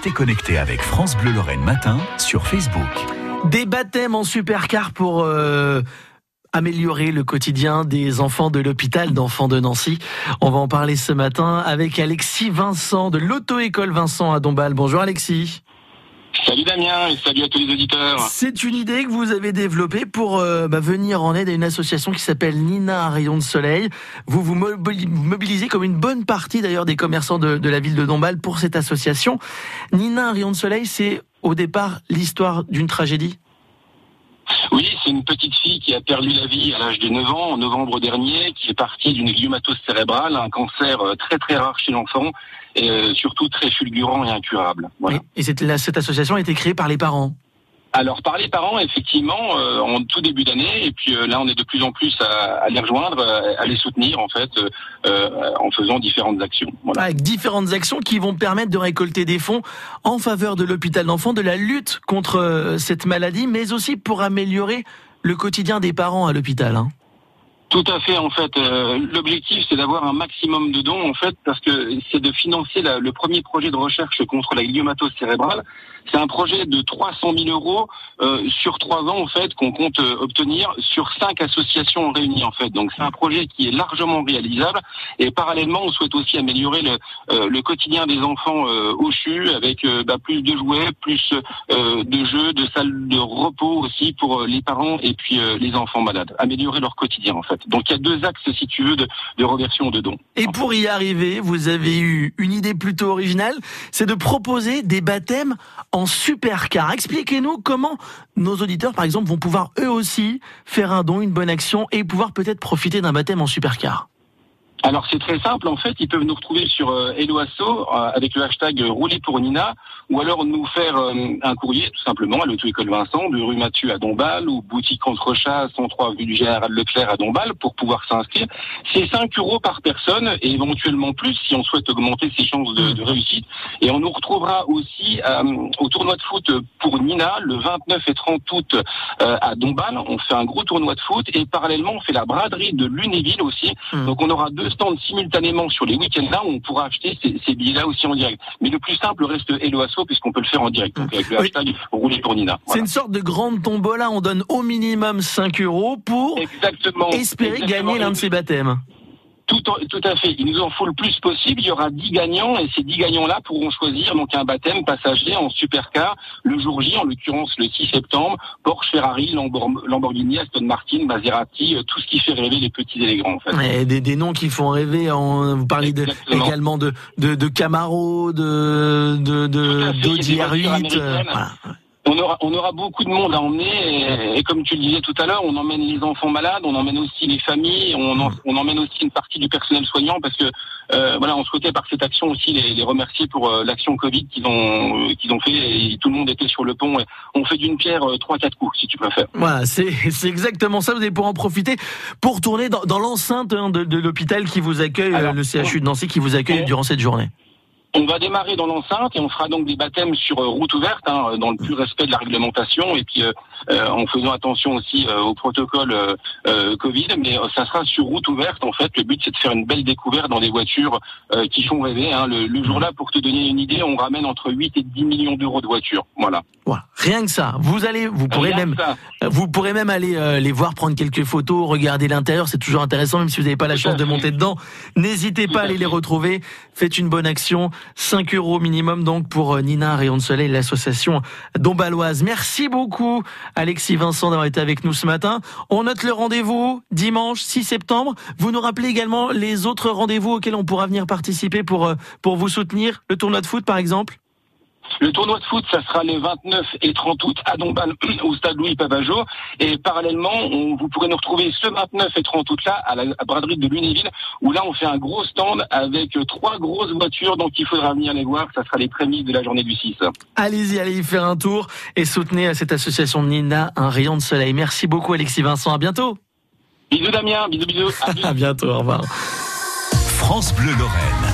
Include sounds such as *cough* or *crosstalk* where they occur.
T'es connecté avec France Bleu Lorraine Matin sur Facebook. Des baptêmes en supercar pour euh, améliorer le quotidien des enfants de l'hôpital d'enfants de Nancy. On va en parler ce matin avec Alexis Vincent de l'auto-école Vincent à Dombasle. Bonjour Alexis. Salut Damien et salut à tous les auditeurs. C'est une idée que vous avez développée pour euh, bah, venir en aide à une association qui s'appelle Nina rayon de soleil. Vous vous mobilisez comme une bonne partie d'ailleurs des commerçants de, la ville de Dombasle pour cette association. Nina rayon de soleil, c'est au départ l'histoire d'une tragédie? Oui, c'est une petite fille qui a perdu la vie à l'âge de 9 ans en novembre dernier, qui est partie d'une gliomatose cérébrale, un cancer euh, très très rare chez l'enfant et euh, surtout très fulgurant et incurable. Voilà. Et cette, cette association a été créée par les parents alors par les parents, effectivement, euh, en tout début d'année, et puis euh, là on est de plus en plus à, à les rejoindre, à, les soutenir en fait, euh, en faisant différentes actions. Avec différentes actions qui vont permettre de récolter des fonds en faveur de l'hôpital d'enfants, de la lutte contre cette maladie, mais aussi pour améliorer le quotidien des parents à l'hôpital. Hein. Tout à fait. En fait, euh, l'objectif c'est d'avoir un maximum de dons, en fait, parce que c'est de financer la, le premier projet de recherche contre la gliomatose cérébrale. C'est un projet de 300 000 euros euh, sur trois ans, en fait, qu'on compte euh, obtenir sur cinq associations réunies, en fait. Donc, c'est un projet qui est largement réalisable. Et parallèlement, on souhaite aussi améliorer le, euh, le quotidien des enfants euh, au CHU avec bah, plus de jouets, plus de jeux, de salles de repos aussi pour les parents et puis les enfants malades. Améliorer leur quotidien, en fait. Donc il y a deux axes, si tu veux, de, de reversion de dons. Et pour y arriver, vous avez eu une idée plutôt originale, c'est de proposer des baptêmes en supercar. Expliquez-nous comment nos auditeurs, par exemple, vont pouvoir eux aussi faire un don, une bonne action et pouvoir peut-être profiter d'un baptême en supercar. Alors c'est très simple, en fait, ils peuvent nous retrouver sur euh, Eloasso euh, avec le hashtag Rouler pour Nina, ou alors nous faire euh, un courrier tout simplement à l'auto-école Vincent de rue Mathieu à Dombasle ou boutique entre chats 103 rue du Général Leclerc à Dombasle pour pouvoir s'inscrire. C'est 5 euros par personne et éventuellement plus si on souhaite augmenter ses chances de, de réussite. Et on nous retrouvera aussi au tournoi de foot pour Nina le 29 et 30 août à Dombasle. On fait un gros tournoi de foot et parallèlement on fait la braderie de Lunéville aussi. Mmh. Donc on aura deux stands simultanément sur les week-ends-là où on pourra acheter ces, ces billets-là aussi en direct. Mais le plus simple reste Eloasso puisqu'on peut le faire en direct. Donc avec le hashtag rouler pour Nina. Voilà. C'est une sorte de grande tombola. On donne au minimum 5 euros pour exactement, espérer exactement. gagner l'un de ces baptêmes. Tout, tout, à fait. Il nous en faut le plus possible. Il y aura 10 gagnants et ces 10 gagnants-là pourront choisir donc un baptême passager en supercar le jour J, en l'occurrence le 6 septembre. Porsche, Ferrari, Lamborghini, Aston Martin, Maserati, euh, tout ce qui fait rêver les petits et les grands. En fait. Et des, des, noms qui font rêver. En, vous parlez de, également de, de, de Camaro, de, de, de d'Audi R8. On aura, on aura beaucoup de monde à emmener et, et, comme tu le disais tout à l'heure, on emmène les enfants malades, on emmène aussi les familles, on, en, on emmène aussi une partie du personnel soignant parce que euh, voilà, on souhaitait par cette action aussi les, les remercier pour euh, l'action Covid qu'ils ont euh, qu'ils ont fait et tout le monde était sur le pont. Et on fait d'une pierre euh, trois quatre coups si tu préfères. Voilà, c'est c'est exactement ça. Vous allez pouvoir en profiter pour tourner dans, dans l'enceinte hein, de, de l'hôpital qui vous accueille, Alors, le CHU de Nancy qui vous accueille durant cette journée. On va démarrer dans l'enceinte et on fera donc des baptêmes sur euh, route ouverte, hein, dans le plus respect de la réglementation et puis euh, euh, en faisant attention aussi euh, au protocole euh, Covid. Mais ça sera sur route ouverte. En fait, le but c'est de faire une belle découverte dans des voitures qui font rêver. Hein. Le, le jour-là, pour te donner une idée, on ramène entre 8 et 10 millions d'euros de voitures. Voilà. Voilà. Rien que ça. Vous allez, vous pourrez Rien même, vous pourrez même aller les voir, prendre quelques photos, regarder l'intérieur. C'est toujours intéressant, même si vous n'avez pas la chance de monter dedans. N'hésitez pas à aller les retrouver. Faites une bonne action. 5 euros minimum donc pour Nina Rayon de Soleil, l'association dombaloise. Merci beaucoup Alexis Vincent d'avoir été avec nous ce matin. On note le rendez-vous dimanche 6 septembre. Vous nous rappelez également les autres rendez-vous auxquels on pourra venir participer pour, pour vous soutenir, le tournoi de foot par exemple le tournoi de foot, ça sera les 29 et 30 août à Dombasle, *clears throat* au stade Louis Pavageau. Et parallèlement, on, vous pourrez nous retrouver ce 29 et 30 août là à la à braderie de Lunéville, où là on fait un gros stand avec trois grosses voitures. Donc il faudra venir les voir. Ça sera les prémices de la journée du 6. Allez-y, allez y faire un tour et soutenez cette association Nina, un rayon de soleil. Merci beaucoup Alexis Vincent. À bientôt. Bisous Damien. Bisous bisous. À, *laughs* à bientôt. Au revoir. France Bleu Lorraine.